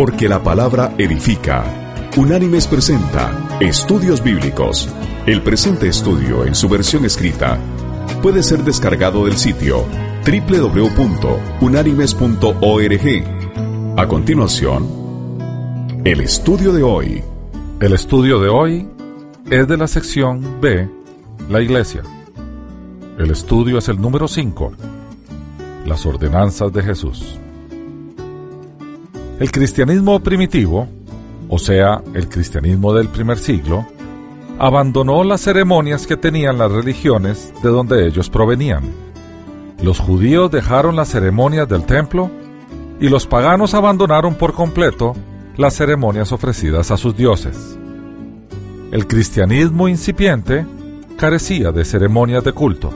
Porque la palabra edifica. Unánimes presenta Estudios Bíblicos. El presente estudio en su versión escrita puede ser descargado del sitio www.unánimes.org. A continuación, el estudio de hoy. El estudio de hoy es de la sección B, la Iglesia. El estudio es el número 5, las ordenanzas de Jesús. El cristianismo primitivo, o sea, el cristianismo del primer siglo, abandonó las ceremonias que tenían las religiones de donde ellos provenían. Los judíos dejaron las ceremonias del templo y los paganos abandonaron por completo las ceremonias ofrecidas a sus dioses. El cristianismo incipiente carecía de ceremonias de culto.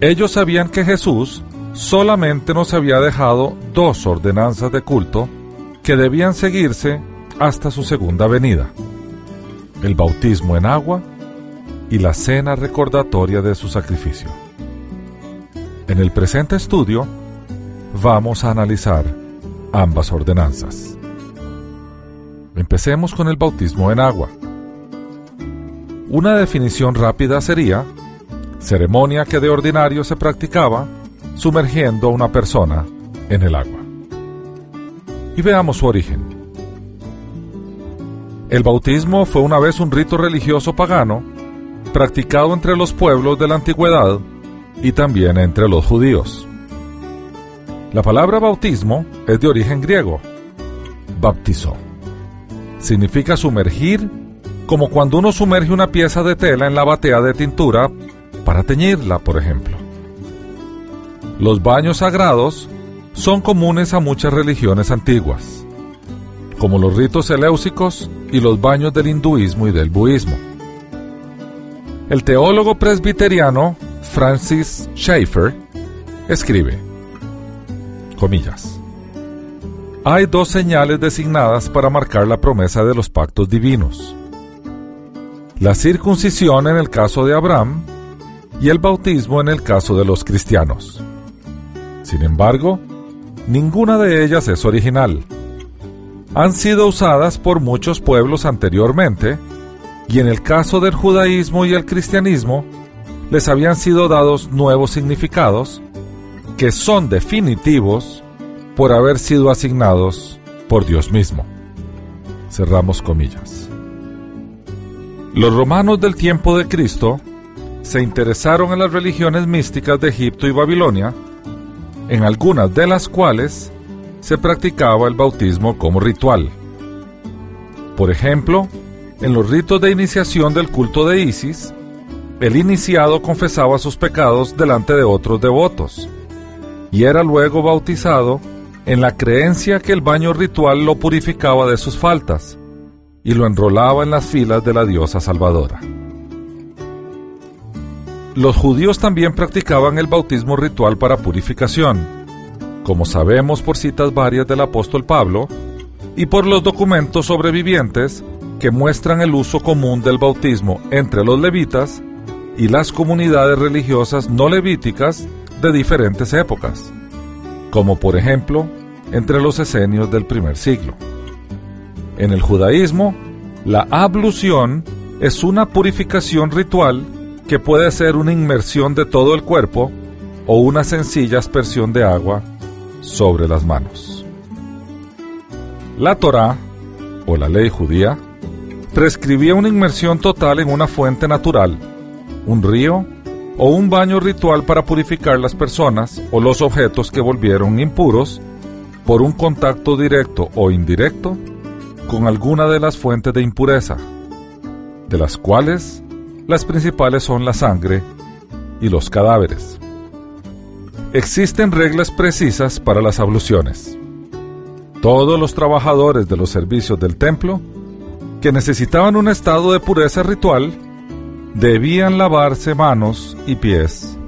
Ellos sabían que Jesús solamente nos había dejado dos ordenanzas de culto que debían seguirse hasta su segunda venida, el bautismo en agua y la cena recordatoria de su sacrificio. En el presente estudio vamos a analizar ambas ordenanzas. Empecemos con el bautismo en agua. Una definición rápida sería ceremonia que de ordinario se practicaba sumergiendo a una persona en el agua. Y veamos su origen. El bautismo fue una vez un rito religioso pagano practicado entre los pueblos de la antigüedad y también entre los judíos. La palabra bautismo es de origen griego, baptizo. Significa sumergir como cuando uno sumerge una pieza de tela en la batea de tintura para teñirla, por ejemplo. Los baños sagrados son comunes a muchas religiones antiguas, como los ritos eleusicos y los baños del hinduismo y del budismo. El teólogo presbiteriano Francis Schaeffer escribe, comillas, hay dos señales designadas para marcar la promesa de los pactos divinos. La circuncisión en el caso de Abraham y el bautismo en el caso de los cristianos. Sin embargo, ninguna de ellas es original. Han sido usadas por muchos pueblos anteriormente, y en el caso del judaísmo y el cristianismo, les habían sido dados nuevos significados que son definitivos por haber sido asignados por Dios mismo. Cerramos comillas. Los romanos del tiempo de Cristo se interesaron en las religiones místicas de Egipto y Babilonia en algunas de las cuales se practicaba el bautismo como ritual. Por ejemplo, en los ritos de iniciación del culto de Isis, el iniciado confesaba sus pecados delante de otros devotos y era luego bautizado en la creencia que el baño ritual lo purificaba de sus faltas y lo enrolaba en las filas de la diosa salvadora. Los judíos también practicaban el bautismo ritual para purificación, como sabemos por citas varias del apóstol Pablo y por los documentos sobrevivientes que muestran el uso común del bautismo entre los levitas y las comunidades religiosas no levíticas de diferentes épocas, como por ejemplo entre los esenios del primer siglo. En el judaísmo, la ablución es una purificación ritual que puede ser una inmersión de todo el cuerpo o una sencilla aspersión de agua sobre las manos. La Torá, o la ley judía, prescribía una inmersión total en una fuente natural, un río o un baño ritual para purificar las personas o los objetos que volvieron impuros por un contacto directo o indirecto con alguna de las fuentes de impureza, de las cuales las principales son la sangre y los cadáveres. Existen reglas precisas para las abluciones. Todos los trabajadores de los servicios del templo que necesitaban un estado de pureza ritual debían lavarse manos y pies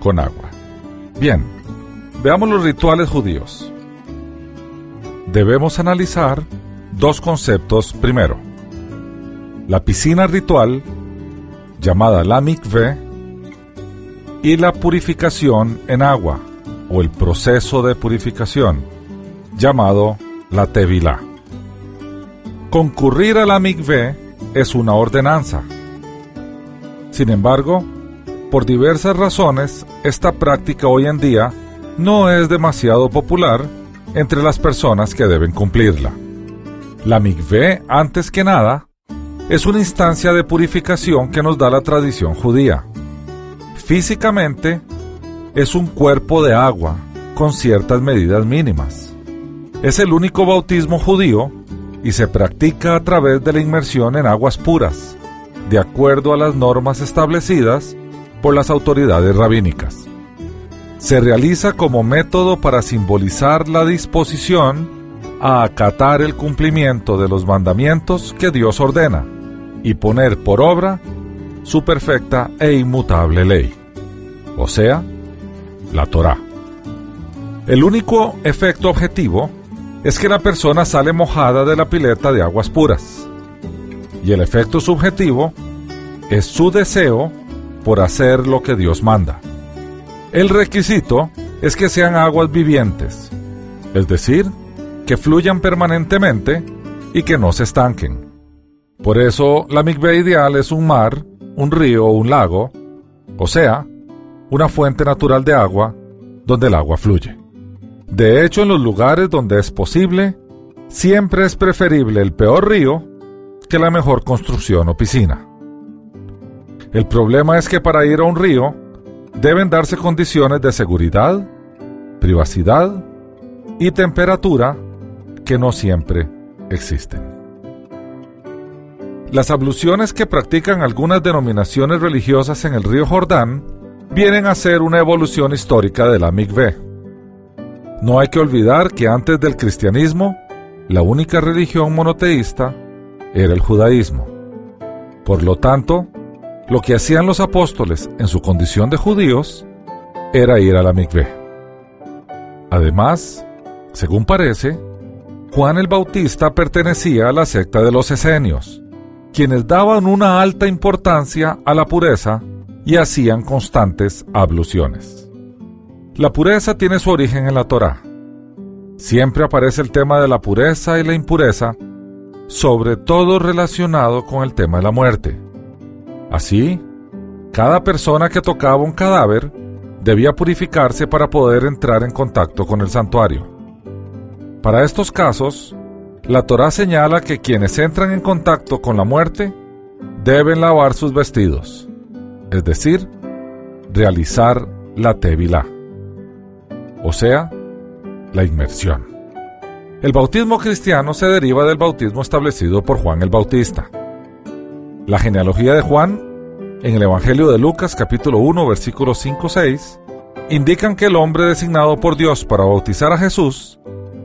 con agua. Bien, veamos los rituales judíos. Debemos analizar dos conceptos primero. La piscina ritual llamada la mikveh, y la purificación en agua, o el proceso de purificación, llamado la Tevilá. Concurrir a la mikvé es una ordenanza. Sin embargo, por diversas razones, esta práctica hoy en día no es demasiado popular entre las personas que deben cumplirla. La mikvé, antes que nada, es una instancia de purificación que nos da la tradición judía. Físicamente, es un cuerpo de agua con ciertas medidas mínimas. Es el único bautismo judío y se practica a través de la inmersión en aguas puras, de acuerdo a las normas establecidas por las autoridades rabínicas. Se realiza como método para simbolizar la disposición a acatar el cumplimiento de los mandamientos que Dios ordena y poner por obra su perfecta e inmutable ley, o sea, la Torá. El único efecto objetivo es que la persona sale mojada de la pileta de aguas puras. Y el efecto subjetivo es su deseo por hacer lo que Dios manda. El requisito es que sean aguas vivientes, es decir, que fluyan permanentemente y que no se estanquen. Por eso la migbe ideal es un mar, un río o un lago, o sea, una fuente natural de agua donde el agua fluye. De hecho, en los lugares donde es posible, siempre es preferible el peor río que la mejor construcción o piscina. El problema es que para ir a un río deben darse condiciones de seguridad, privacidad y temperatura que no siempre existen. Las abluciones que practican algunas denominaciones religiosas en el río Jordán vienen a ser una evolución histórica de la mikveh. No hay que olvidar que antes del cristianismo, la única religión monoteísta era el judaísmo. Por lo tanto, lo que hacían los apóstoles en su condición de judíos era ir a la mikveh. Además, según parece, Juan el Bautista pertenecía a la secta de los esenios, quienes daban una alta importancia a la pureza y hacían constantes abluciones. La pureza tiene su origen en la Torá. Siempre aparece el tema de la pureza y la impureza, sobre todo relacionado con el tema de la muerte. Así, cada persona que tocaba un cadáver debía purificarse para poder entrar en contacto con el santuario. Para estos casos, la Torá señala que quienes entran en contacto con la muerte deben lavar sus vestidos, es decir, realizar la tevilá o sea, la inmersión. El bautismo cristiano se deriva del bautismo establecido por Juan el Bautista. La genealogía de Juan, en el Evangelio de Lucas capítulo 1 versículos 5-6, indican que el hombre designado por Dios para bautizar a Jesús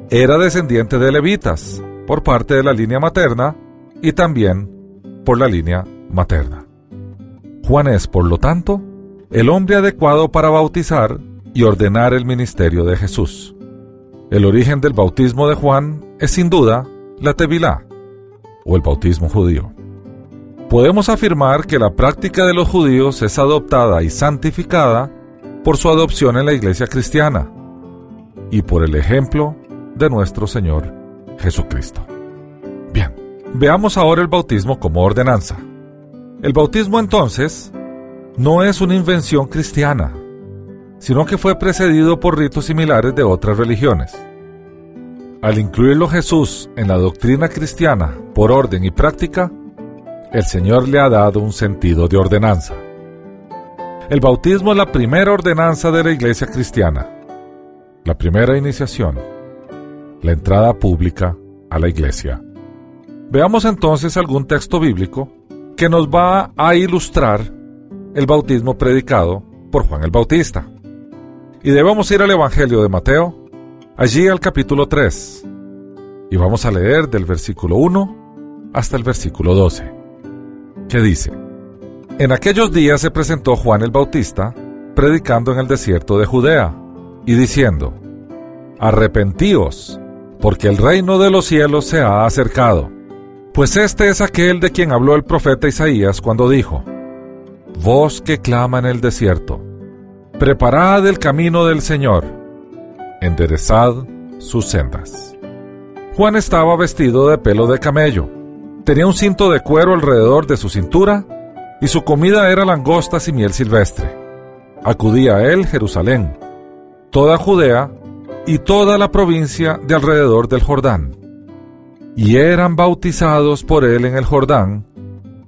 era descendiente de levitas por parte de la línea materna y también por la línea materna. Juan es, por lo tanto, el hombre adecuado para bautizar y ordenar el ministerio de Jesús. El origen del bautismo de Juan es sin duda la Tevilá, o el bautismo judío. Podemos afirmar que la práctica de los judíos es adoptada y santificada por su adopción en la iglesia cristiana y por el ejemplo de nuestro Señor Jesucristo. Veamos ahora el bautismo como ordenanza. El bautismo entonces no es una invención cristiana, sino que fue precedido por ritos similares de otras religiones. Al incluirlo Jesús en la doctrina cristiana por orden y práctica, el Señor le ha dado un sentido de ordenanza. El bautismo es la primera ordenanza de la iglesia cristiana, la primera iniciación, la entrada pública a la iglesia. Veamos entonces algún texto bíblico que nos va a ilustrar el bautismo predicado por Juan el Bautista. Y debemos ir al Evangelio de Mateo, allí al capítulo 3. Y vamos a leer del versículo 1 hasta el versículo 12. Que dice, En aquellos días se presentó Juan el Bautista, predicando en el desierto de Judea, y diciendo, Arrepentíos, porque el reino de los cielos se ha acercado. Pues este es aquel de quien habló el profeta Isaías cuando dijo, Voz que clama en el desierto Preparad el camino del Señor, enderezad sus sendas. Juan estaba vestido de pelo de camello, tenía un cinto de cuero alrededor de su cintura y su comida era langostas y miel silvestre. Acudía a él Jerusalén, toda Judea y toda la provincia de alrededor del Jordán, y eran bautizados por él en el Jordán,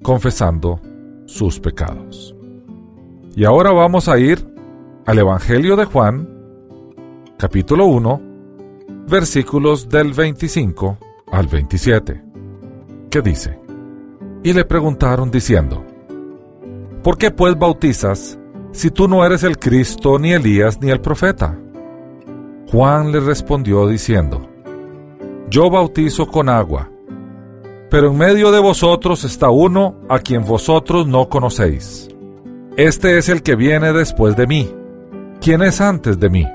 confesando sus pecados. Y ahora vamos a ir al Evangelio de Juan, capítulo 1, versículos del 25 al 27, que dice, Y le preguntaron diciendo, ¿Por qué pues bautizas si tú no eres el Cristo, ni Elías, ni el profeta? Juan le respondió diciendo, Yo bautizo con agua, pero en medio de vosotros está uno a quien vosotros no conocéis. Este es el que viene después de mí, quien es antes de mí,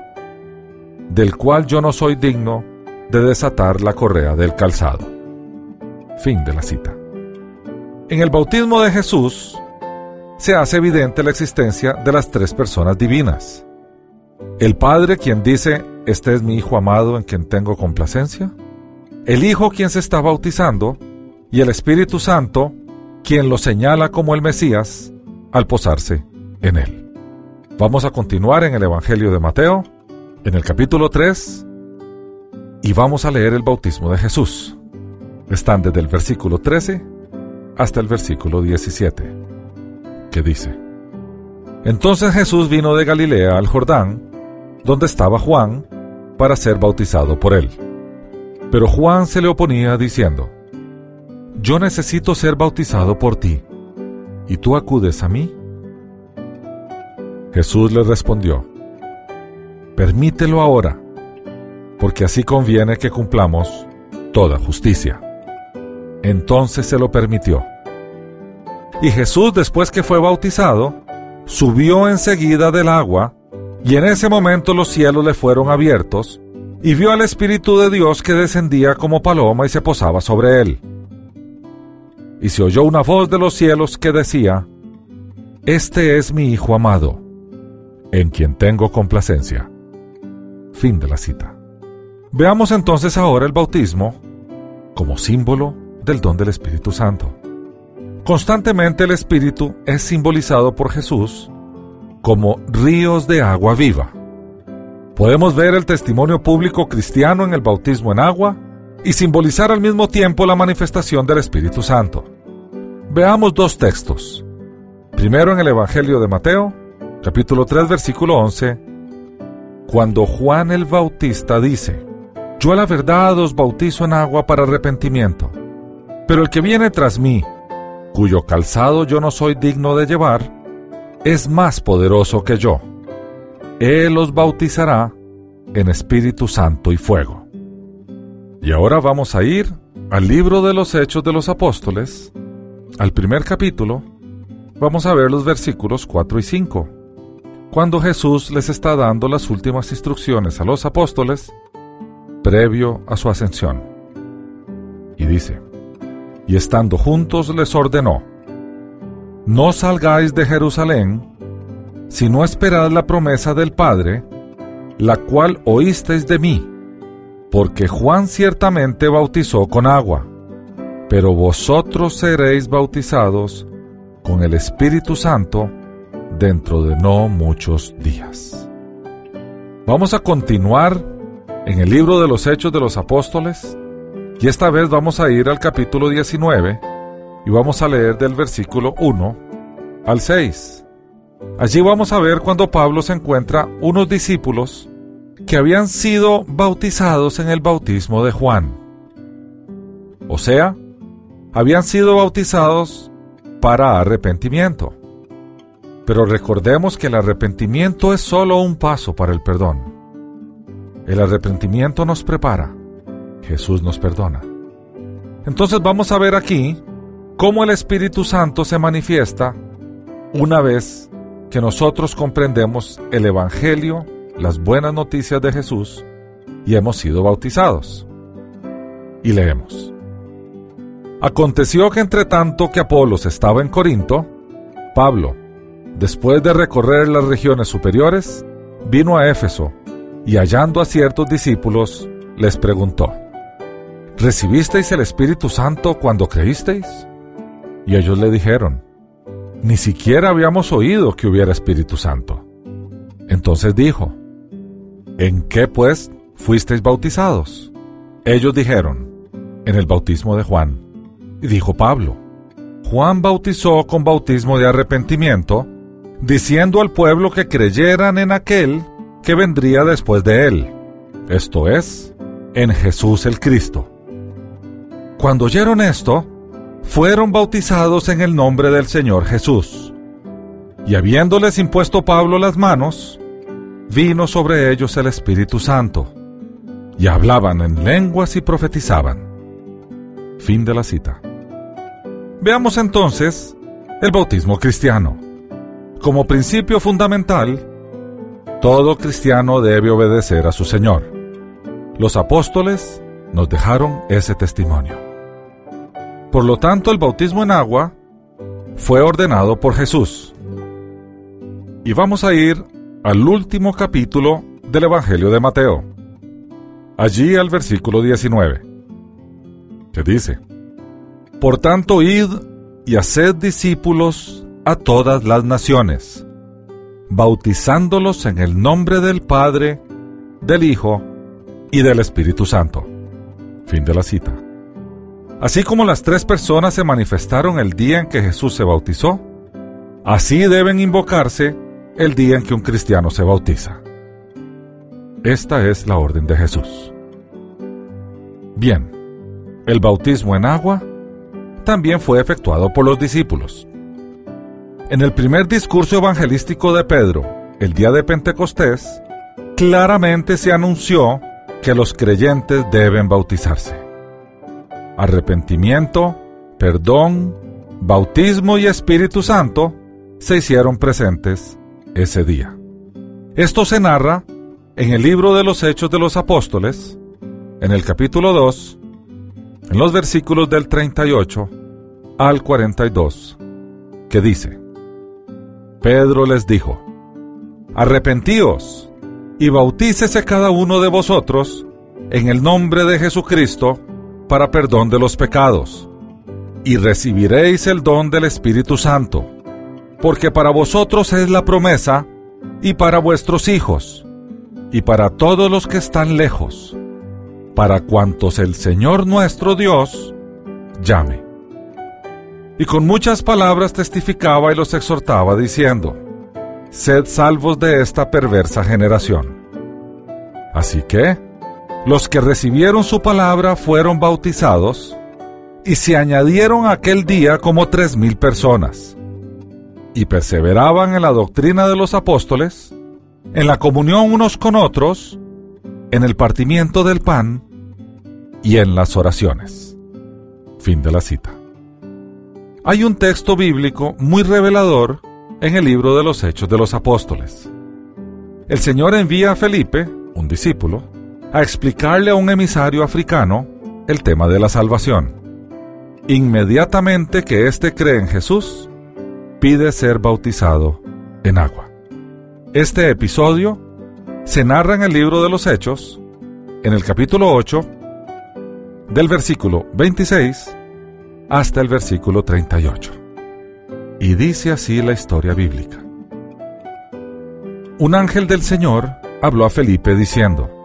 del cual yo no soy digno de desatar la correa del calzado. Fin de la cita. En el bautismo de Jesús se hace evidente la existencia de las tres personas divinas. El Padre quien dice, este es mi Hijo amado en quien tengo complacencia. El Hijo quien se está bautizando y el Espíritu Santo quien lo señala como el Mesías al posarse en él. Vamos a continuar en el Evangelio de Mateo, en el capítulo 3, y vamos a leer el bautismo de Jesús. Están desde el versículo 13 hasta el versículo 17, que dice, Entonces Jesús vino de Galilea al Jordán, donde estaba Juan, para ser bautizado por él. Pero Juan se le oponía diciendo, Yo necesito ser bautizado por ti ¿y tú acudes a mí? Jesús le respondió, Permítelo ahora, porque así conviene que cumplamos toda justicia. Entonces se lo permitió. Y Jesús, después que fue bautizado, subió enseguida del agua, y en ese momento los cielos le fueron abiertos, y vio al Espíritu de Dios que descendía como paloma y se posaba sobre él y se oyó una voz de los cielos que decía, Este es mi Hijo amado, en quien tengo complacencia. Fin de la cita. Veamos entonces ahora el bautismo como símbolo del don del Espíritu Santo. Constantemente el Espíritu es simbolizado por Jesús como ríos de agua viva. Podemos ver el testimonio público cristiano en el bautismo en agua y simbolizar al mismo tiempo la manifestación del Espíritu Santo. Veamos dos textos. Primero en el Evangelio de Mateo, capítulo 3, versículo 11, cuando Juan el Bautista dice, Yo a la verdad os bautizo en agua para arrepentimiento, pero el que viene tras mí, cuyo calzado yo no soy digno de llevar, es más poderoso que yo. Él os bautizará en Espíritu Santo y fuego. Y ahora vamos a ir al libro de los Hechos de los Apóstoles, al primer capítulo, vamos a ver los versículos 4 y 5, cuando Jesús les está dando las últimas instrucciones a los apóstoles previo a su ascensión. Y dice, y estando juntos les ordenó, no salgáis de Jerusalén, sino esperad la promesa del Padre, la cual oísteis de mí porque Juan ciertamente bautizó con agua, pero vosotros seréis bautizados con el Espíritu Santo dentro de no muchos días. Vamos a continuar en el libro de los Hechos de los Apóstoles y esta vez vamos a ir al capítulo 19 y vamos a leer del versículo 1 al 6. Allí vamos a ver cuando Pablo se encuentra unos discípulos que habían sido bautizados en el bautismo de Juan. O sea, habían sido bautizados para arrepentimiento. Pero recordemos que el arrepentimiento es solo un paso para el perdón. El arrepentimiento nos prepara, Jesús nos perdona. Entonces vamos a ver aquí cómo el Espíritu Santo se manifiesta una vez que nosotros comprendemos el Evangelio las buenas noticias de Jesús y hemos sido bautizados. Y leemos. Aconteció que entre tanto que Apolos estaba en Corinto, Pablo, después de recorrer las regiones superiores, vino a Éfeso y hallando a ciertos discípulos, les preguntó, ¿recibisteis el Espíritu Santo cuando creísteis? Y ellos le dijeron, ni siquiera habíamos oído que hubiera Espíritu Santo. Entonces dijo, ¿en qué pues fuisteis bautizados? Ellos dijeron, en el bautismo de Juan. Y dijo Pablo, Juan bautizó con bautismo de arrepentimiento, diciendo al pueblo que creyeran en aquel que vendría después de él, esto es, en Jesús el Cristo. Cuando oyeron esto, fueron bautizados en el nombre del Señor Jesús. Y habiéndoles impuesto Pablo las manos, vino sobre ellos el Espíritu Santo, y hablaban en lenguas y profetizaban. Fin de la cita. Veamos entonces el bautismo cristiano. Como principio fundamental, todo cristiano debe obedecer a su Señor. Los apóstoles nos dejaron ese testimonio. Por lo tanto, el bautismo en agua fue ordenado por Jesús. Y vamos a ir al último capítulo del Evangelio de Mateo. Allí al versículo 19, que dice, Por tanto, id y haced discípulos a todas las naciones, bautizándolos en el nombre del Padre, del Hijo y del Espíritu Santo. Fin de la cita. Así como las tres personas se manifestaron el día en que Jesús se bautizó, así deben invocarse el día en que un cristiano se bautiza. Esta es la orden de Jesús. Bien, el bautismo en agua también fue efectuado por los discípulos. En el primer discurso evangelístico de Pedro, el día de Pentecostés, claramente se anunció que los creyentes deben bautizarse. Arrepentimiento, perdón, bautismo y Espíritu Santo se hicieron presentes ese día. Esto se narra en el libro de los Hechos de los Apóstoles, en el capítulo 2, en los versículos del 38 al 42, que dice, Pedro les dijo, Arrepentíos y bautícese cada uno de vosotros en el nombre de Jesucristo para perdón de los pecados, y recibiréis el don del Espíritu Santo, porque para vosotros es la promesa, y para vuestros hijos, y para todos los que están lejos, para cuantos el Señor nuestro Dios llame y con muchas palabras testificaba y los exhortaba diciendo, Sed salvos de esta perversa generación. Así que, los que recibieron su palabra fueron bautizados, y se añadieron aquel día como tres mil personas, y perseveraban en la doctrina de los apóstoles, en la comunión unos con otros, en el partimiento del pan y en las oraciones. Fin de la cita. Hay un texto bíblico muy revelador en el libro de los Hechos de los Apóstoles. El Señor envía a Felipe, un discípulo, a explicarle a un emisario africano el tema de la salvación. Inmediatamente que éste cree en Jesús, pide ser bautizado en agua. Este episodio se narra en el libro de los Hechos, en el capítulo 8, del versículo 26 hasta el versículo 38. Y dice así la historia bíblica. Un ángel del Señor habló a Felipe diciendo,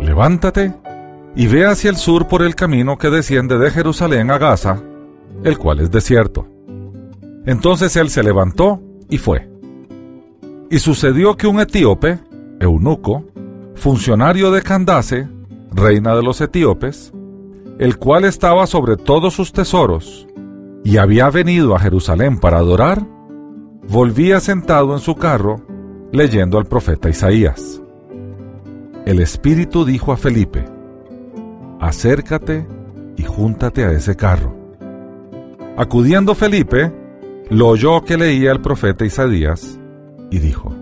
Levántate y ve hacia el sur por el camino que desciende de Jerusalén a Gaza, el cual es desierto. Entonces él se levantó y fue. Y sucedió que un etíope, eunuco, funcionario de Candace, reina de los etíopes, el cual estaba sobre todos sus tesoros, y había venido a Jerusalén para adorar, volvía sentado en su carro, leyendo al profeta Isaías. El Espíritu dijo a Felipe, acércate y júntate a ese carro. Acudiendo Felipe, lo oyó que leía el profeta Isaías y dijo,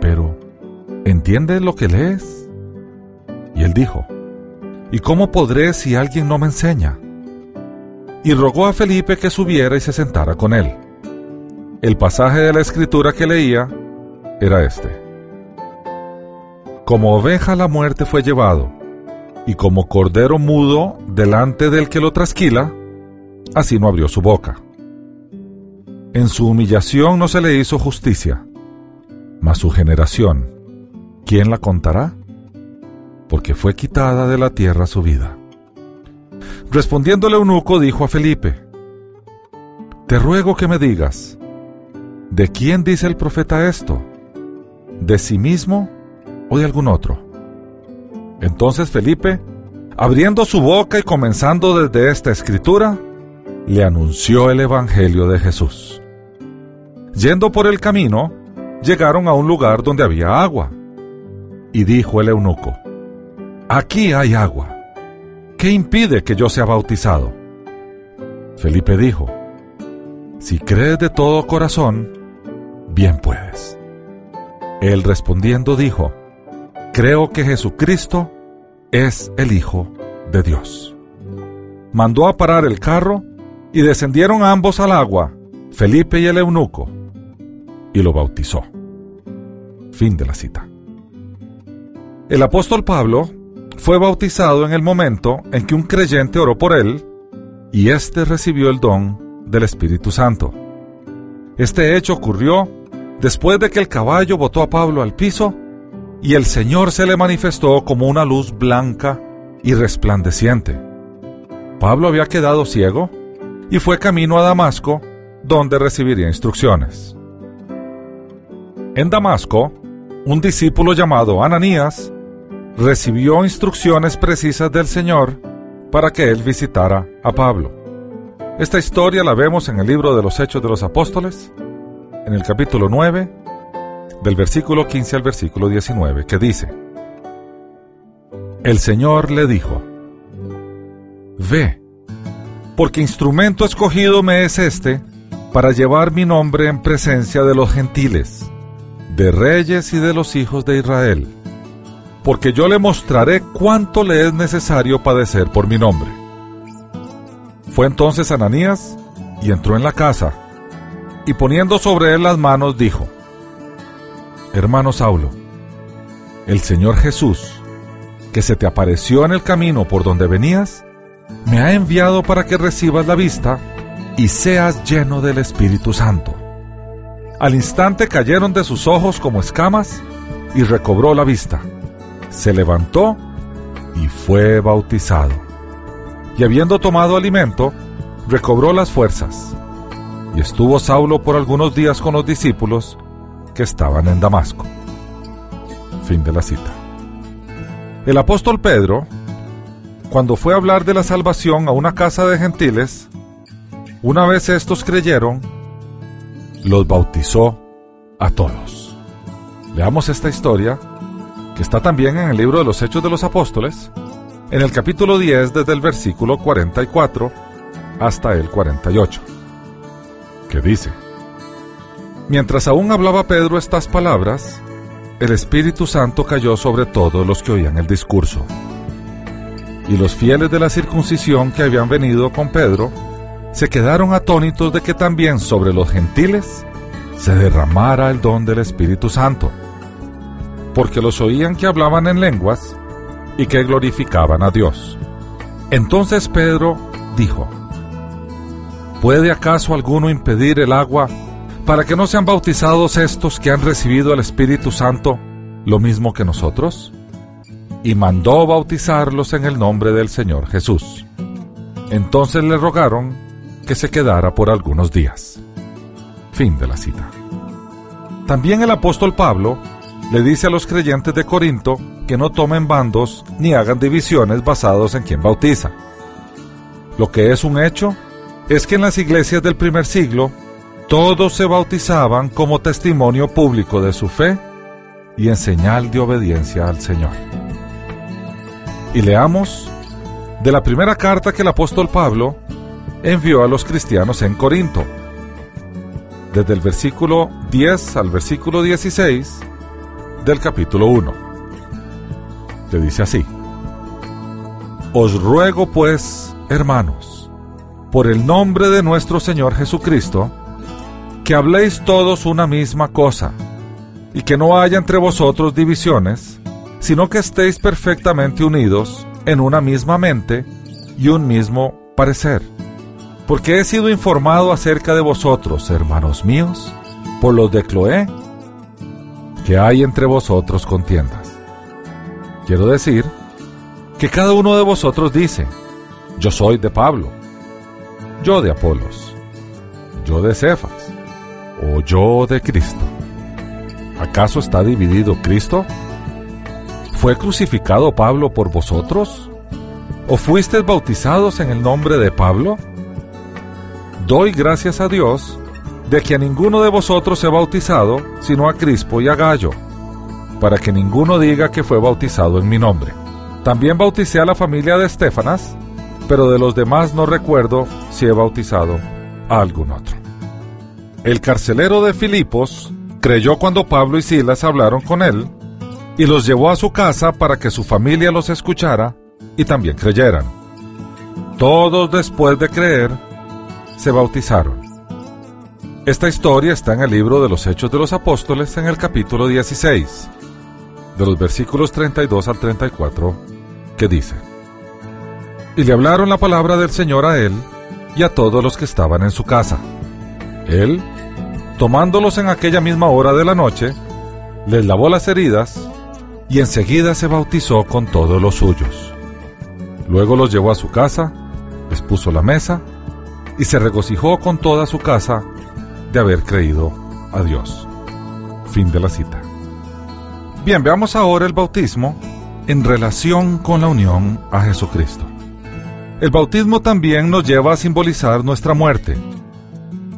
pero, ¿entiendes lo que lees? Y él dijo, ¿Y cómo podré si alguien no me enseña? Y rogó a Felipe que subiera y se sentara con él. El pasaje de la escritura que leía era este. Como oveja la muerte fue llevado, y como cordero mudo delante del que lo trasquila, así no abrió su boca. En su humillación no se le hizo justicia, mas su generación, ¿quién la contará? Porque fue quitada de la tierra su vida. Respondiéndole eunuco dijo a Felipe, Te ruego que me digas, ¿de quién dice el profeta esto? ¿De sí mismo o de algún otro? Entonces Felipe, abriendo su boca y comenzando desde esta escritura, le anunció el Evangelio de Jesús. Yendo por el camino, llegaron a un lugar donde había agua. Y dijo el eunuco, Aquí hay agua. ¿Qué impide que yo sea bautizado? Felipe dijo, Si crees de todo corazón, bien puedes. Él respondiendo dijo, Creo que Jesucristo es el Hijo de Dios. Mandó a parar el carro y descendieron ambos al agua, Felipe y el eunuco, y lo bautizó. Fin de la cita. El apóstol Pablo fue bautizado en el momento en que un creyente oró por él y éste recibió el don del Espíritu Santo. Este hecho ocurrió después de que el caballo botó a Pablo al piso y el Señor se le manifestó como una luz blanca y resplandeciente. Pablo había quedado ciego y fue camino a Damasco, donde recibiría instrucciones. En Damasco, un discípulo llamado Ananías recibió instrucciones precisas del Señor para que él visitara a Pablo. Esta historia la vemos en el libro de los Hechos de los Apóstoles, en el capítulo 9, del versículo 15 al versículo 19, que dice, El Señor le dijo, Ve, porque instrumento escogido me es este para llevar mi nombre en presencia de los gentiles, de reyes y de los hijos de Israel, porque yo le mostraré cuánto le es necesario padecer por mi nombre. Fue entonces Ananías y entró en la casa, y poniendo sobre él las manos dijo, Hermano Saulo, el Señor Jesús, que se te apareció en el camino por donde venías, me ha enviado para que recibas la vista y seas lleno del Espíritu Santo. Al instante cayeron de sus ojos como escamas y recobró la vista. Se levantó y fue bautizado. Y habiendo tomado alimento, recobró las fuerzas. Y estuvo Saulo por algunos días con los discípulos, estaban en Damasco. Fin de la cita. El apóstol Pedro, cuando fue a hablar de la salvación a una casa de gentiles, una vez estos creyeron, los bautizó a todos. Leamos esta historia, que está también en el libro de los Hechos de los Apóstoles, en el capítulo 10 desde el versículo 44 hasta el 48, que dice, Mientras aún hablaba Pedro estas palabras, el Espíritu Santo cayó sobre todos los que oían el discurso. Y los fieles de la circuncisión que habían venido con Pedro se quedaron atónitos de que también sobre los gentiles se derramara el don del Espíritu Santo, porque los oían que hablaban en lenguas y que glorificaban a Dios. Entonces Pedro dijo, ¿Puede acaso alguno impedir el agua para que no sean bautizados estos que han recibido el Espíritu Santo lo mismo que nosotros? Y mandó bautizarlos en el nombre del Señor Jesús. Entonces le rogaron que se quedara por algunos días. Fin de la cita. También el apóstol Pablo le dice a los creyentes de Corinto que no tomen bandos ni hagan divisiones basados en quien bautiza. Lo que es un hecho es que en las iglesias del primer siglo todos se bautizaban como testimonio público de su fe y en señal de obediencia al Señor. Y leamos de la primera carta que el apóstol Pablo envió a los cristianos en Corinto, desde el versículo 10 al versículo 16 del capítulo 1. Le dice así, Os ruego pues, hermanos, por el nombre de nuestro Señor Jesucristo, que habléis todos una misma cosa, y que no haya entre vosotros divisiones, sino que estéis perfectamente unidos en una misma mente y un mismo parecer. Porque he sido informado acerca de vosotros, hermanos míos, por los de Cloé, que hay entre vosotros contiendas. Quiero decir que cada uno de vosotros dice, yo soy de Pablo, yo de Apolos, yo de Cefas, o yo de Cristo. ¿Acaso está dividido Cristo? ¿Fue crucificado Pablo por vosotros? ¿O fuisteis bautizados en el nombre de Pablo? Doy gracias a Dios de que a ninguno de vosotros he bautizado, sino a Crispo y a Gallo, para que ninguno diga que fue bautizado en mi nombre. También bauticé a la familia de Estefanas, pero de los demás no recuerdo si he bautizado a algún otro. El carcelero de Filipos creyó cuando Pablo y Silas hablaron con él y los llevó a su casa para que su familia los escuchara y también creyeran. Todos después de creer se bautizaron. Esta historia está en el libro de los Hechos de los Apóstoles en el capítulo 16, de los versículos 32 al 34, que dice, Y le hablaron la palabra del Señor a él y a todos los que estaban en su casa. Él, tomándolos en aquella misma hora de la noche, les lavó las heridas y enseguida se bautizó con todos los suyos. Luego los llevó a su casa, les puso la mesa y se regocijó con toda su casa de haber creído a Dios. Fin de la cita. Bien, veamos ahora el bautismo en relación con la unión a Jesucristo. El bautismo también nos lleva a simbolizar nuestra muerte,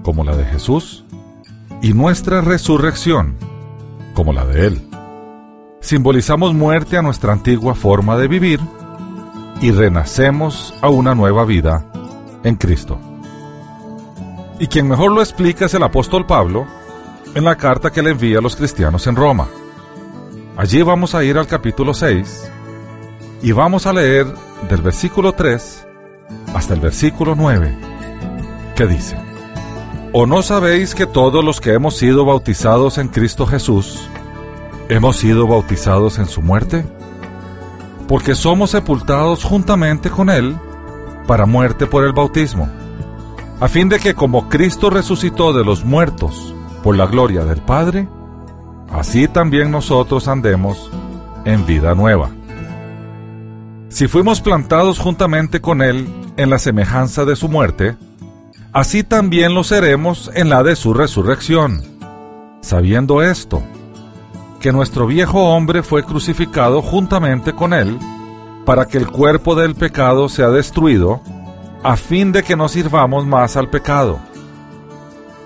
como la de Jesús, y nuestra resurrección, como la de Él. Simbolizamos muerte a nuestra antigua forma de vivir y renacemos a una nueva vida en Cristo. Y quien mejor lo explica es el apóstol Pablo en la carta que le envía a los cristianos en Roma. Allí vamos a ir al capítulo 6 y vamos a leer del versículo 3 hasta el versículo 9, que dice, ¿O no sabéis que todos los que hemos sido bautizados en Cristo Jesús, hemos sido bautizados en su muerte? Porque somos sepultados juntamente con Él para muerte por el bautismo, a fin de que como Cristo resucitó de los muertos por la gloria del Padre, así también nosotros andemos en vida nueva. Si fuimos plantados juntamente con Él en la semejanza de su muerte, así también lo seremos en la de su resurrección, sabiendo esto, que nuestro viejo hombre fue crucificado juntamente con él, para que el cuerpo del pecado sea destruido, a fin de que no sirvamos más al pecado,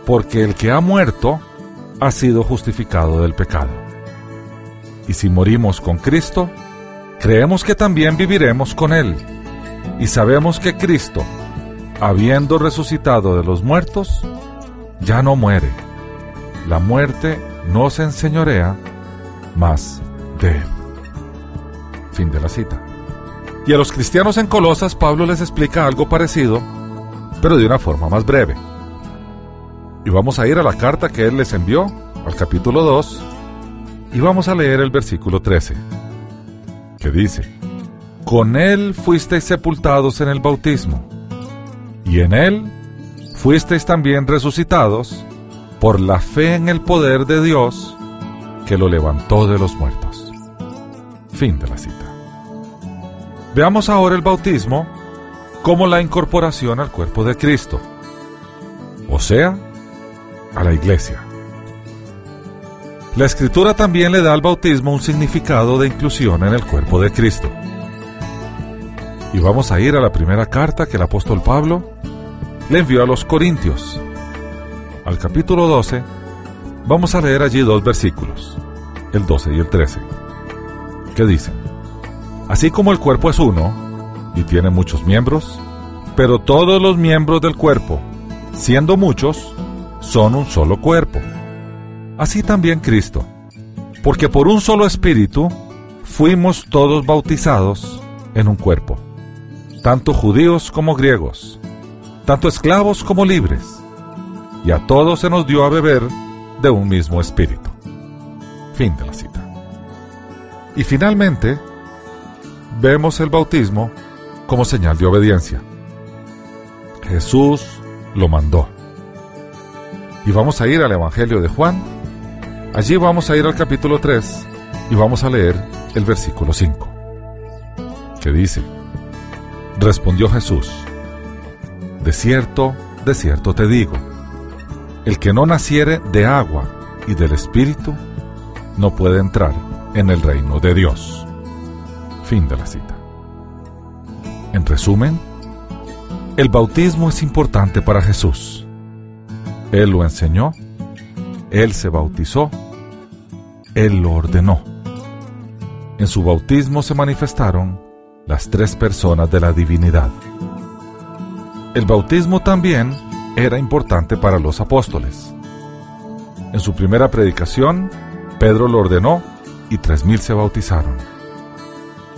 porque el que ha muerto ha sido justificado del pecado. Y si morimos con Cristo, creemos que también viviremos con Él. Y sabemos que Cristo, habiendo resucitado de los muertos, ya no muere. La muerte no se enseñorea más de Él. Fin de la cita. Y a los cristianos en Colosas Pablo les explica algo parecido, pero de una forma más breve. Y vamos a ir a la carta que Él les envió, al capítulo 2, y vamos a leer el versículo 13, que dice, con Él fuisteis sepultados en el bautismo, y en Él fuisteis también resucitados por la fe en el poder de Dios que lo levantó de los muertos. Fin de la cita. Veamos ahora el bautismo como la incorporación al cuerpo de Cristo, o sea, a la iglesia. La escritura también le da al bautismo un significado de inclusión en el cuerpo de Cristo. Y vamos a ir a la primera carta que el apóstol Pablo le envió a los Corintios. Al capítulo 12, vamos a leer allí dos versículos, el 12 y el 13, que dicen, Así como el cuerpo es uno y tiene muchos miembros, pero todos los miembros del cuerpo, siendo muchos, son un solo cuerpo. Así también Cristo, porque por un solo espíritu fuimos todos bautizados en un cuerpo tanto judíos como griegos, tanto esclavos como libres, y a todos se nos dio a beber de un mismo espíritu. Fin de la cita. Y finalmente, vemos el bautismo como señal de obediencia. Jesús lo mandó. Y vamos a ir al Evangelio de Juan. Allí vamos a ir al capítulo 3 y vamos a leer el versículo 5, que dice, Respondió Jesús, De cierto, de cierto te digo, el que no naciere de agua y del Espíritu, no puede entrar en el reino de Dios. Fin de la cita. En resumen, el bautismo es importante para Jesús. Él lo enseñó, Él se bautizó, Él lo ordenó. En su bautismo se manifestaron las tres personas de la divinidad. El bautismo también era importante para los apóstoles. En su primera predicación, Pedro lo ordenó y tres mil se bautizaron.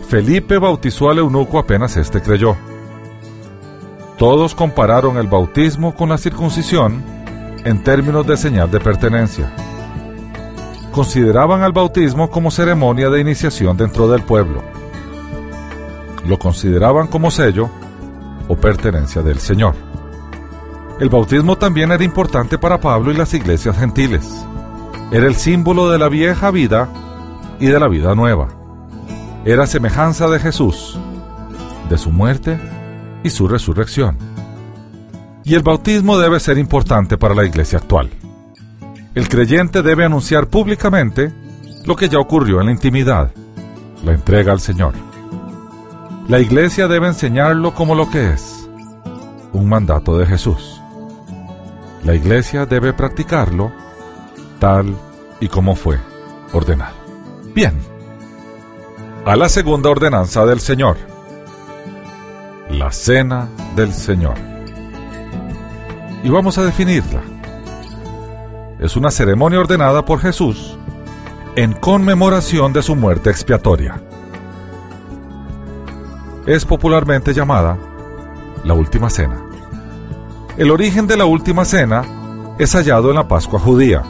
Felipe bautizó al eunuco apenas éste creyó. Todos compararon el bautismo con la circuncisión en términos de señal de pertenencia. Consideraban al bautismo como ceremonia de iniciación dentro del pueblo. Lo consideraban como sello o pertenencia del Señor. El bautismo también era importante para Pablo y las iglesias gentiles. Era el símbolo de la vieja vida y de la vida nueva. Era semejanza de Jesús, de su muerte y su resurrección. Y el bautismo debe ser importante para la iglesia actual. El creyente debe anunciar públicamente lo que ya ocurrió en la intimidad, la entrega al Señor. La iglesia debe enseñarlo como lo que es, un mandato de Jesús. La iglesia debe practicarlo tal y como fue ordenado. Bien, a la segunda ordenanza del Señor la Cena del Señor. Y vamos a definirla. Es una ceremonia ordenada por Jesús en conmemoración de su muerte expiatoria. Es popularmente llamada la Última Cena. El origen de la Última Cena es hallado en la Pascua judía.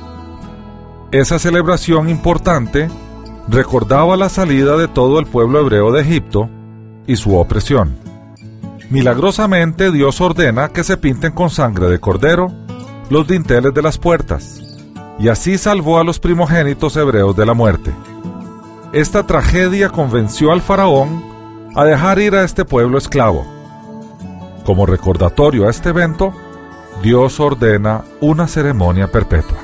Esa celebración importante recordaba la salida de todo el pueblo hebreo de Egipto y su opresión. Milagrosamente Dios ordena que se pinten con sangre de cordero los dinteles de las puertas, y así salvó a los primogénitos hebreos de la muerte. Esta tragedia convenció al faraón a dejar ir a este pueblo esclavo. Como recordatorio a este evento, Dios ordena una ceremonia perpetua.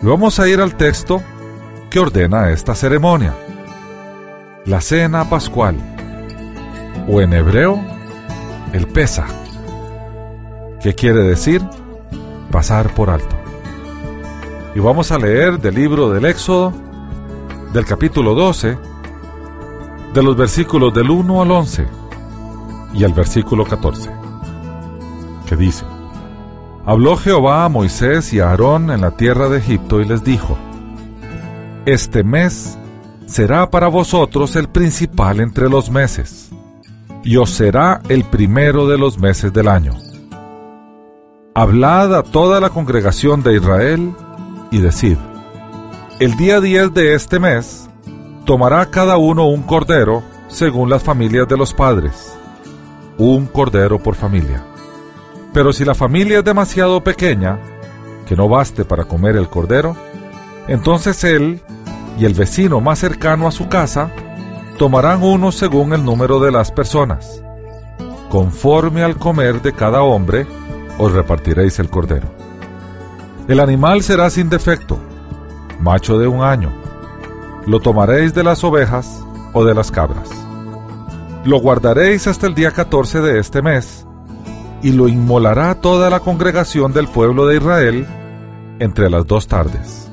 Vamos a ir al texto que ordena esta ceremonia. La cena pascual o en hebreo, el pesa, que quiere decir pasar por alto. Y vamos a leer del libro del Éxodo, del capítulo 12, de los versículos del 1 al 11 y el versículo 14, que dice, Habló Jehová a Moisés y a Aarón en la tierra de Egipto y les dijo, Este mes será para vosotros el principal entre los meses y os será el primero de los meses del año. Hablad a toda la congregación de Israel y decid, el día 10 de este mes tomará cada uno un cordero según las familias de los padres, un cordero por familia. Pero si la familia es demasiado pequeña, que no baste para comer el cordero, entonces él y el vecino más cercano a su casa tomarán uno según el número de las personas. Conforme al comer de cada hombre, os repartiréis el cordero. El animal será sin defecto, macho de un año. Lo tomaréis de las ovejas o de las cabras. Lo guardaréis hasta el día 14 de este mes, y lo inmolará toda la congregación del pueblo de Israel entre las dos tardes.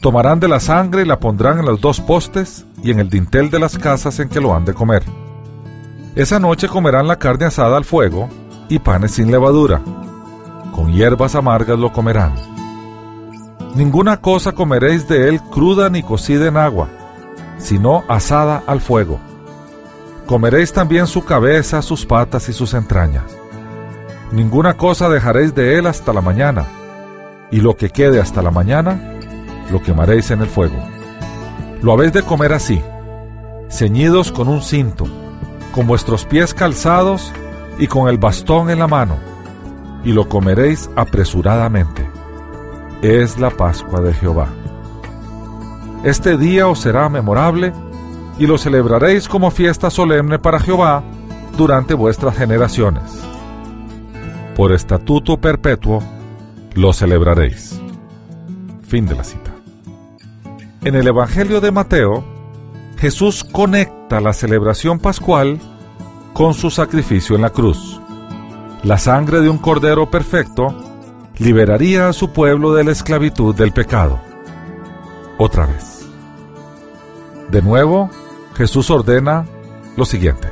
Tomarán de la sangre y la pondrán en los dos postes y en el dintel de las casas en que lo han de comer. Esa noche comerán la carne asada al fuego y panes sin levadura. Con hierbas amargas lo comerán. Ninguna cosa comeréis de él cruda ni cocida en agua, sino asada al fuego. Comeréis también su cabeza, sus patas y sus entrañas. Ninguna cosa dejaréis de él hasta la mañana, y lo que quede hasta la mañana lo quemaréis en el fuego. Lo habéis de comer así, ceñidos con un cinto, con vuestros pies calzados y con el bastón en la mano, y lo comeréis apresuradamente. Es la Pascua de Jehová. Este día os será memorable y lo celebraréis como fiesta solemne para Jehová durante vuestras generaciones. Por estatuto perpetuo lo celebraréis. Fin de la cita. En el Evangelio de Mateo, Jesús conecta la celebración pascual con su sacrificio en la cruz. La sangre de un cordero perfecto liberaría a su pueblo de la esclavitud del pecado. Otra vez. De nuevo, Jesús ordena lo siguiente.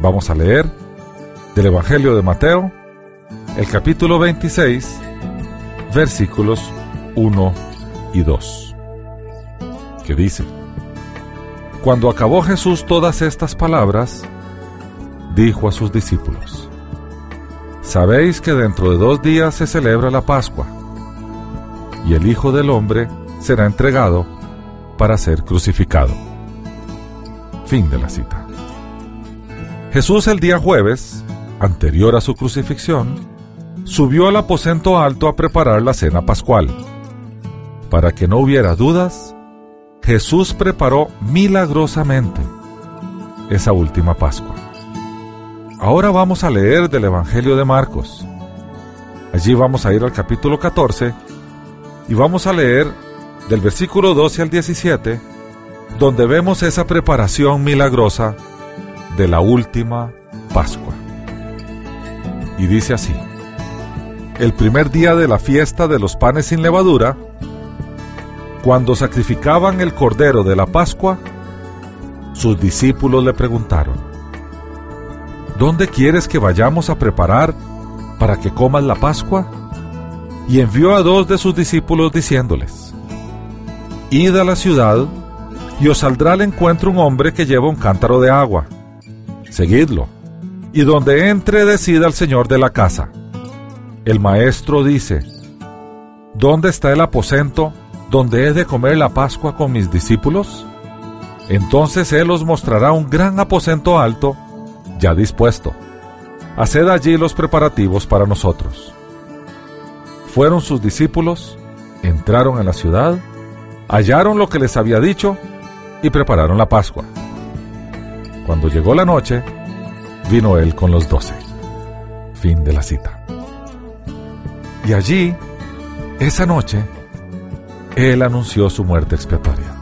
Vamos a leer del Evangelio de Mateo, el capítulo 26, versículos 1 y 2, que dice, Cuando acabó Jesús todas estas palabras, dijo a sus discípulos, Sabéis que dentro de dos días se celebra la Pascua, y el Hijo del Hombre será entregado para ser crucificado. Fin de la cita. Jesús el día jueves, anterior a su crucifixión, subió al aposento alto a preparar la cena pascual. Para que no hubiera dudas, Jesús preparó milagrosamente esa última Pascua. Ahora vamos a leer del Evangelio de Marcos. Allí vamos a ir al capítulo 14 y vamos a leer del versículo 12 al 17, donde vemos esa preparación milagrosa de la última Pascua. Y dice así, el primer día de la fiesta de los panes sin levadura, cuando sacrificaban el cordero de la Pascua, sus discípulos le preguntaron, ¿Dónde quieres que vayamos a preparar para que comas la Pascua? Y envió a dos de sus discípulos diciéndoles, Id a la ciudad y os saldrá al encuentro un hombre que lleva un cántaro de agua. Seguidlo, y donde entre decida el señor de la casa. El maestro dice, ¿Dónde está el aposento donde he de comer la Pascua con mis discípulos? Entonces él os mostrará un gran aposento alto, ya dispuesto. Haced allí los preparativos para nosotros. Fueron sus discípulos, entraron en la ciudad, hallaron lo que les había dicho y prepararon la Pascua. Cuando llegó la noche, vino él con los doce. Fin de la cita. Y allí, esa noche, él anunció su muerte expiatoria.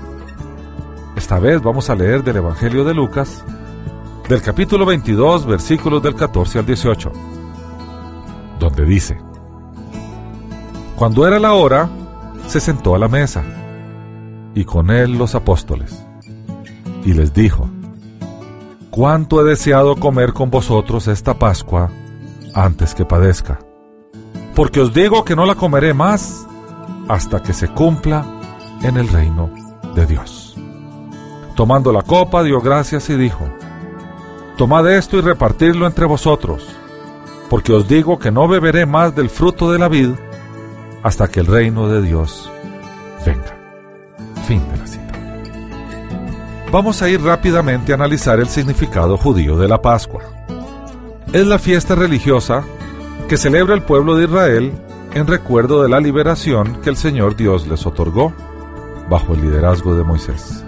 Esta vez vamos a leer del Evangelio de Lucas, del capítulo 22, versículos del 14 al 18, donde dice, Cuando era la hora, se sentó a la mesa, y con él los apóstoles, y les dijo, Cuánto he deseado comer con vosotros esta Pascua antes que padezca, porque os digo que no la comeré más hasta que se cumpla en el reino de Dios. Tomando la copa, dio gracias y dijo, Tomad esto y repartidlo entre vosotros, porque os digo que no beberé más del fruto de la vid hasta que el reino de Dios venga. Fin de la cita. Vamos a ir rápidamente a analizar el significado judío de la Pascua. Es la fiesta religiosa que celebra el pueblo de Israel en recuerdo de la liberación que el Señor Dios les otorgó bajo el liderazgo de Moisés.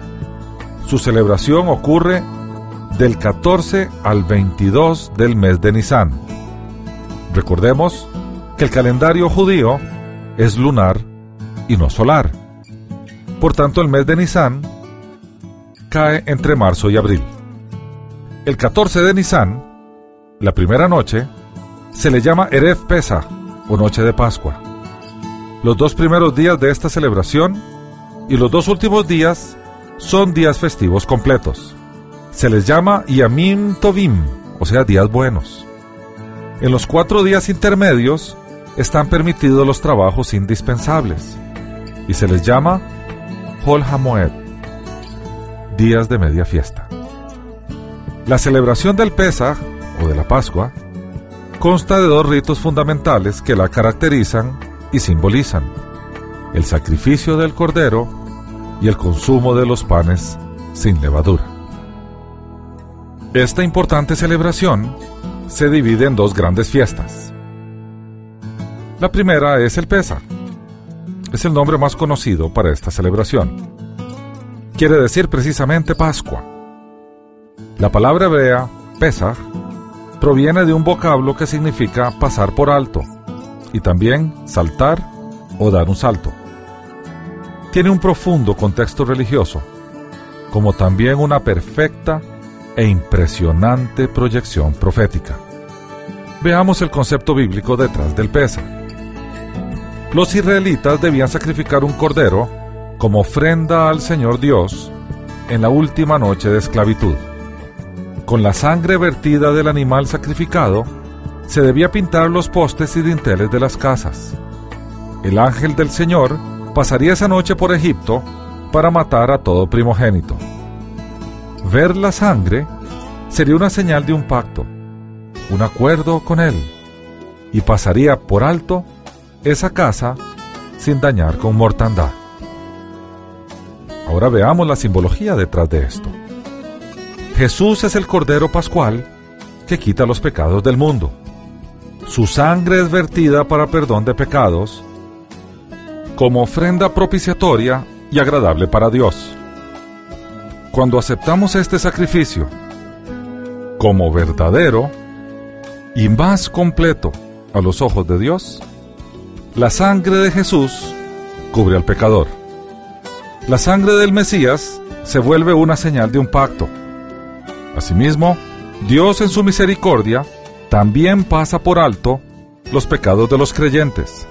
Su celebración ocurre del 14 al 22 del mes de Nisan. Recordemos que el calendario judío es lunar y no solar. Por tanto, el mes de Nisan cae entre marzo y abril. El 14 de Nisan, la primera noche, se le llama Erev Pesach o Noche de Pascua. Los dos primeros días de esta celebración y los dos últimos días son días festivos completos se les llama Yamim Tovim, o sea, días buenos. En los cuatro días intermedios están permitidos los trabajos indispensables y se les llama Hol Hamoed, días de media fiesta. La celebración del Pesach o de la Pascua consta de dos ritos fundamentales que la caracterizan y simbolizan: el sacrificio del cordero y el consumo de los panes sin levadura. Esta importante celebración se divide en dos grandes fiestas. La primera es el Pesach. Es el nombre más conocido para esta celebración. Quiere decir precisamente Pascua. La palabra hebrea Pesach proviene de un vocablo que significa pasar por alto y también saltar o dar un salto. Tiene un profundo contexto religioso, como también una perfecta e impresionante proyección profética. Veamos el concepto bíblico detrás del pesa. Los israelitas debían sacrificar un cordero como ofrenda al Señor Dios en la última noche de esclavitud. Con la sangre vertida del animal sacrificado, se debía pintar los postes y dinteles de las casas. El ángel del Señor pasaría esa noche por Egipto para matar a todo primogénito. Ver la sangre sería una señal de un pacto, un acuerdo con él, y pasaría por alto esa casa sin dañar con mortandad. Ahora veamos la simbología detrás de esto. Jesús es el Cordero Pascual que quita los pecados del mundo. Su sangre es vertida para perdón de pecados, como ofrenda propiciatoria y agradable para Dios. Cuando aceptamos este sacrificio como verdadero y más completo a los ojos de Dios, la sangre de Jesús cubre al pecador. La sangre del Mesías se vuelve una señal de un pacto. Asimismo, Dios en su misericordia también pasa por alto los pecados de los creyentes,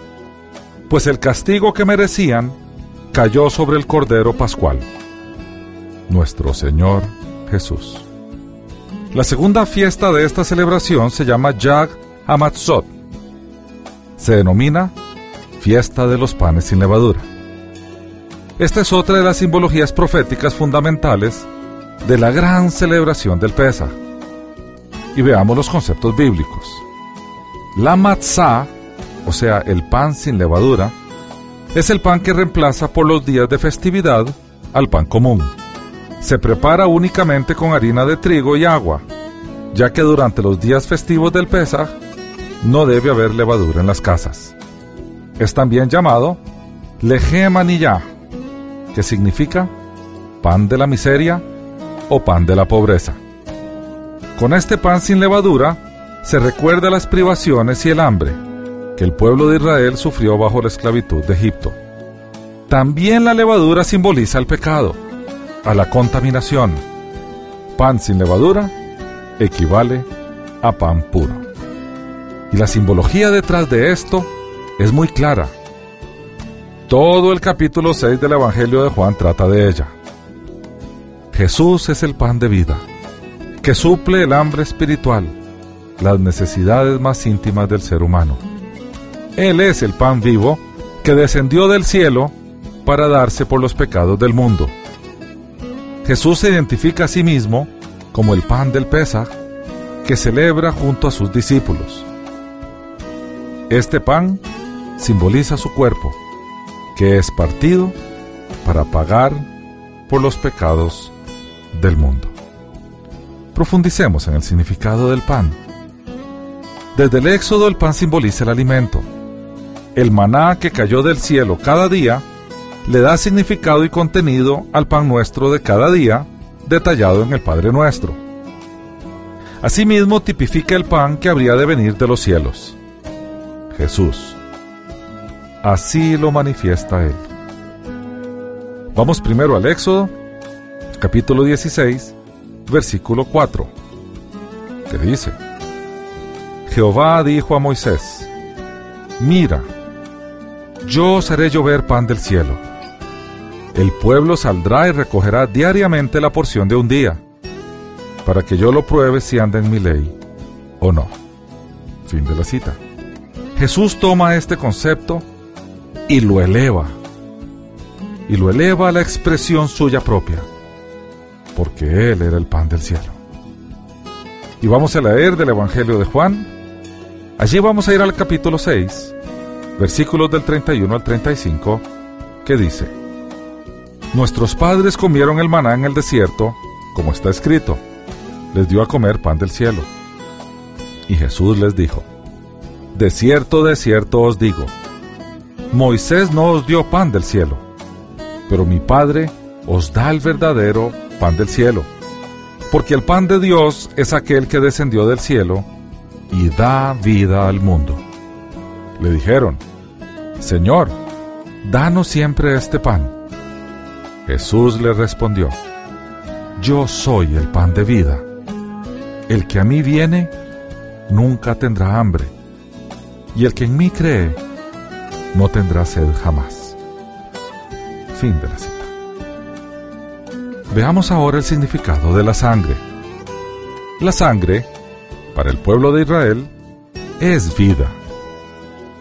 pues el castigo que merecían cayó sobre el Cordero Pascual, nuestro Señor Jesús. La segunda fiesta de esta celebración se llama Yag Hamatzot. Se denomina Fiesta de los Panes sin Levadura. Esta es otra de las simbologías proféticas fundamentales de la gran celebración del Pesach y veamos los conceptos bíblicos. La matzah, o sea, el pan sin levadura, es el pan que reemplaza por los días de festividad al pan común. Se prepara únicamente con harina de trigo y agua, ya que durante los días festivos del Pesaj no debe haber levadura en las casas. Es también llamado lejemaniyah, que significa pan de la miseria o pan de la pobreza. Con este pan sin levadura se recuerda las privaciones y el hambre que el pueblo de Israel sufrió bajo la esclavitud de Egipto. También la levadura simboliza el pecado, a la contaminación. Pan sin levadura equivale a pan puro. Y la simbología detrás de esto es muy clara. Todo el capítulo 6 del Evangelio de Juan trata de ella. Jesús es el pan de vida que suple el hambre espiritual, las necesidades más íntimas del ser humano. Él es el pan vivo que descendió del cielo para darse por los pecados del mundo. Jesús se identifica a sí mismo como el pan del Pesaj que celebra junto a sus discípulos. Este pan simboliza su cuerpo, que es partido para pagar por los pecados del mundo profundicemos en el significado del pan. Desde el Éxodo el pan simboliza el alimento. El maná que cayó del cielo cada día le da significado y contenido al pan nuestro de cada día, detallado en el Padre Nuestro. Asimismo tipifica el pan que habría de venir de los cielos. Jesús. Así lo manifiesta Él. Vamos primero al Éxodo, capítulo 16, versículo 4, que dice, Jehová dijo a Moisés, mira, yo os haré llover pan del cielo. El pueblo saldrá y recogerá diariamente la porción de un día, para que yo lo pruebe si anda en mi ley o no. Fin de la cita. Jesús toma este concepto y lo eleva, y lo eleva a la expresión suya propia porque Él era el pan del cielo. Y vamos a leer del Evangelio de Juan. Allí vamos a ir al capítulo 6, versículos del 31 al 35, que dice, Nuestros padres comieron el maná en el desierto, como está escrito, les dio a comer pan del cielo. Y Jesús les dijo, De cierto, de cierto os digo, Moisés no os dio pan del cielo, pero mi Padre os da el verdadero pan del cielo, porque el pan de Dios es aquel que descendió del cielo y da vida al mundo. Le dijeron, Señor, danos siempre este pan. Jesús le respondió, Yo soy el pan de vida. El que a mí viene, nunca tendrá hambre, y el que en mí cree, no tendrá sed jamás. Fin de la cita. Veamos ahora el significado de la sangre. La sangre, para el pueblo de Israel, es vida.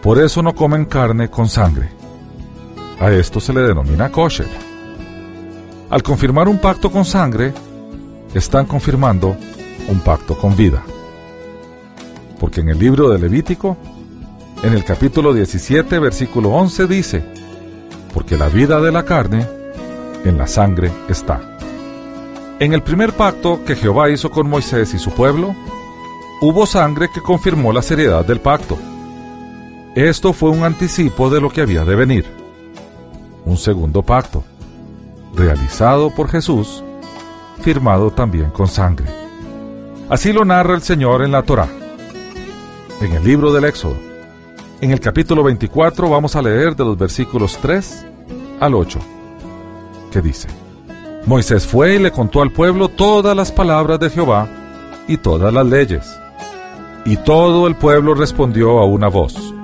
Por eso no comen carne con sangre. A esto se le denomina kosher. Al confirmar un pacto con sangre, están confirmando un pacto con vida. Porque en el libro de Levítico, en el capítulo 17, versículo 11 dice, porque la vida de la carne en la sangre está. En el primer pacto que Jehová hizo con Moisés y su pueblo, hubo sangre que confirmó la seriedad del pacto. Esto fue un anticipo de lo que había de venir. Un segundo pacto, realizado por Jesús, firmado también con sangre. Así lo narra el Señor en la Torá, en el libro del Éxodo. En el capítulo 24 vamos a leer de los versículos 3 al 8, que dice, Moisés fue y le contó al pueblo todas las palabras de Jehová y todas las leyes. Y todo el pueblo respondió a una voz,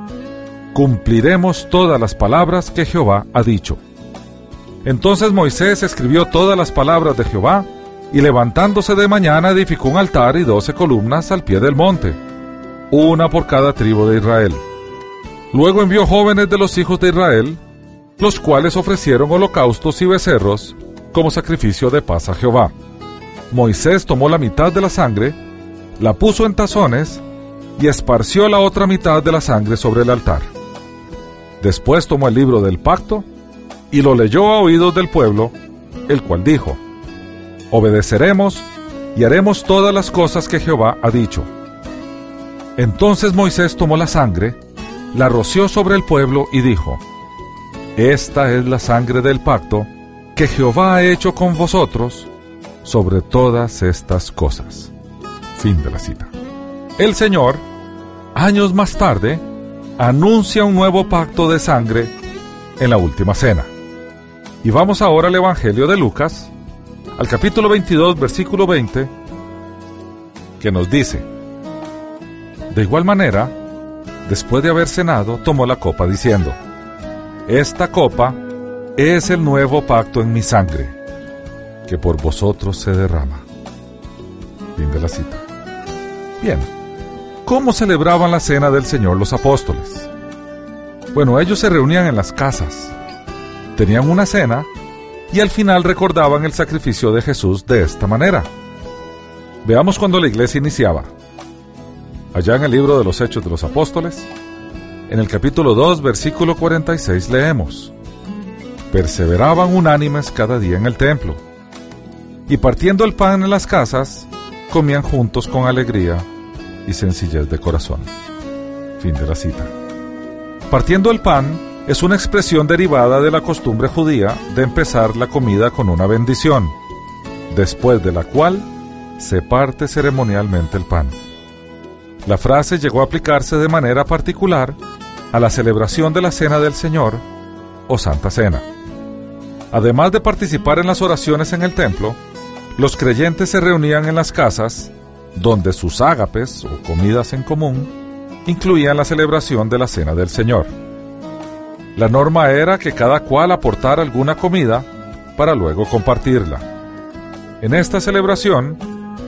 Cumpliremos todas las palabras que Jehová ha dicho. Entonces Moisés escribió todas las palabras de Jehová y levantándose de mañana edificó un altar y doce columnas al pie del monte, una por cada tribu de Israel. Luego envió jóvenes de los hijos de Israel, los cuales ofrecieron holocaustos y becerros como sacrificio de paz a Jehová. Moisés tomó la mitad de la sangre, la puso en tazones y esparció la otra mitad de la sangre sobre el altar. Después tomó el libro del pacto y lo leyó a oídos del pueblo, el cual dijo, obedeceremos y haremos todas las cosas que Jehová ha dicho. Entonces Moisés tomó la sangre, la roció sobre el pueblo y dijo, Esta es la sangre del pacto que Jehová ha hecho con vosotros sobre todas estas cosas. Fin de la cita. El Señor, años más tarde, anuncia un nuevo pacto de sangre en la última cena. Y vamos ahora al Evangelio de Lucas, al capítulo 22, versículo 20, que nos dice, De igual manera, después de haber cenado, tomó la copa diciendo, Esta copa es el nuevo pacto en mi sangre, que por vosotros se derrama. Fin de la cita. Bien, ¿cómo celebraban la cena del Señor los apóstoles? Bueno, ellos se reunían en las casas, tenían una cena y al final recordaban el sacrificio de Jesús de esta manera. Veamos cuando la iglesia iniciaba. Allá en el libro de los Hechos de los Apóstoles, en el capítulo 2, versículo 46 leemos, Perseveraban unánimes cada día en el templo, y partiendo el pan en las casas, comían juntos con alegría y sencillez de corazón. Fin de la cita. Partiendo el pan, es una expresión derivada de la costumbre judía de empezar la comida con una bendición, después de la cual se parte ceremonialmente el pan. La frase llegó a aplicarse de manera particular a la celebración de la Cena del Señor o Santa Cena. Además de participar en las oraciones en el templo, los creyentes se reunían en las casas, donde sus ágapes o comidas en común incluían la celebración de la Cena del Señor. La norma era que cada cual aportara alguna comida para luego compartirla. En esta celebración,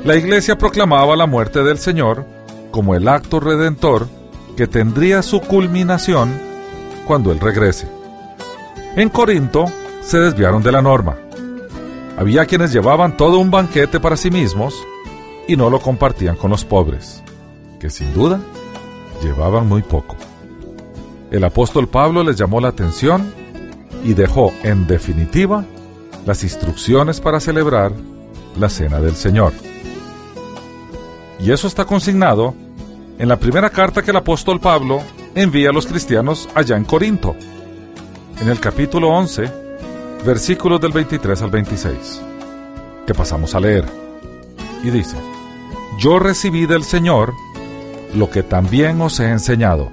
la iglesia proclamaba la muerte del Señor como el acto redentor que tendría su culminación cuando Él regrese. En Corinto se desviaron de la norma. Había quienes llevaban todo un banquete para sí mismos y no lo compartían con los pobres, que sin duda llevaban muy poco. El apóstol Pablo les llamó la atención y dejó en definitiva las instrucciones para celebrar la Cena del Señor. Y eso está consignado en la primera carta que el apóstol Pablo envía a los cristianos allá en Corinto, en el capítulo 11, versículos del 23 al 26, que pasamos a leer. Y dice, Yo recibí del Señor lo que también os he enseñado,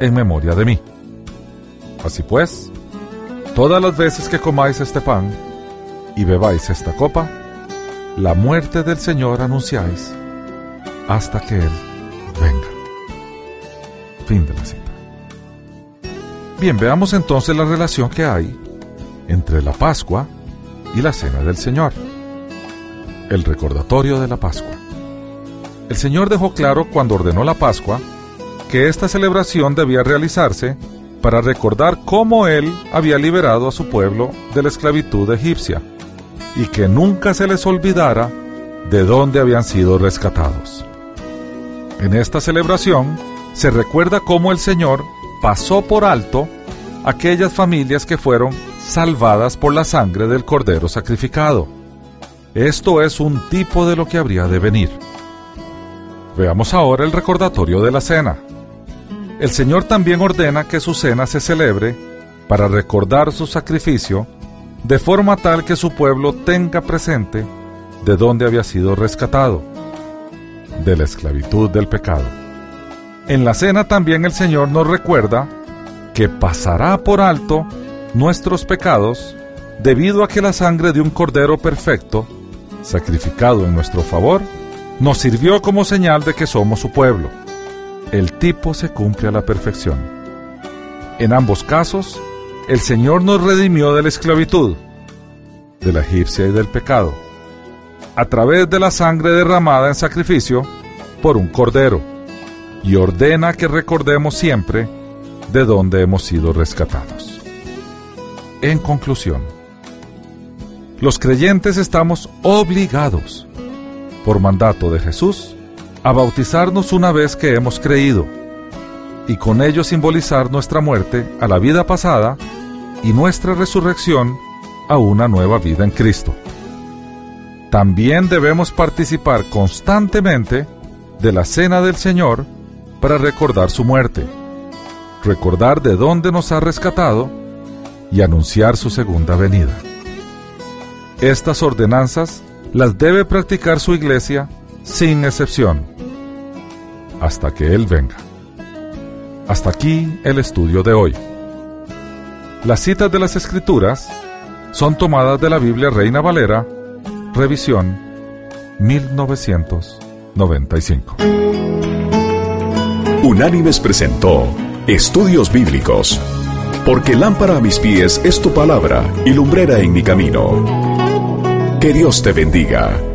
en memoria de mí. Así pues, todas las veces que comáis este pan y bebáis esta copa, la muerte del Señor anunciáis hasta que Él venga. Fin de la cita. Bien, veamos entonces la relación que hay entre la Pascua y la Cena del Señor. El recordatorio de la Pascua. El Señor dejó claro cuando ordenó la Pascua que esta celebración debía realizarse para recordar cómo Él había liberado a su pueblo de la esclavitud egipcia y que nunca se les olvidara de dónde habían sido rescatados. En esta celebración se recuerda cómo el Señor pasó por alto aquellas familias que fueron salvadas por la sangre del cordero sacrificado. Esto es un tipo de lo que habría de venir. Veamos ahora el recordatorio de la cena. El Señor también ordena que su cena se celebre para recordar su sacrificio, de forma tal que su pueblo tenga presente de dónde había sido rescatado, de la esclavitud del pecado. En la cena también el Señor nos recuerda que pasará por alto nuestros pecados debido a que la sangre de un Cordero perfecto, sacrificado en nuestro favor, nos sirvió como señal de que somos su pueblo. El tipo se cumple a la perfección. En ambos casos, el Señor nos redimió de la esclavitud, de la egipcia y del pecado, a través de la sangre derramada en sacrificio por un cordero, y ordena que recordemos siempre de dónde hemos sido rescatados. En conclusión, los creyentes estamos obligados por mandato de Jesús, a bautizarnos una vez que hemos creído, y con ello simbolizar nuestra muerte a la vida pasada y nuestra resurrección a una nueva vida en Cristo. También debemos participar constantemente de la cena del Señor para recordar su muerte, recordar de dónde nos ha rescatado y anunciar su segunda venida. Estas ordenanzas las debe practicar su iglesia sin excepción, hasta que Él venga. Hasta aquí el estudio de hoy. Las citas de las Escrituras son tomadas de la Biblia Reina Valera, revisión 1995. Unánimes presentó Estudios Bíblicos, porque lámpara a mis pies es tu palabra y lumbrera en mi camino. Que Dios te bendiga.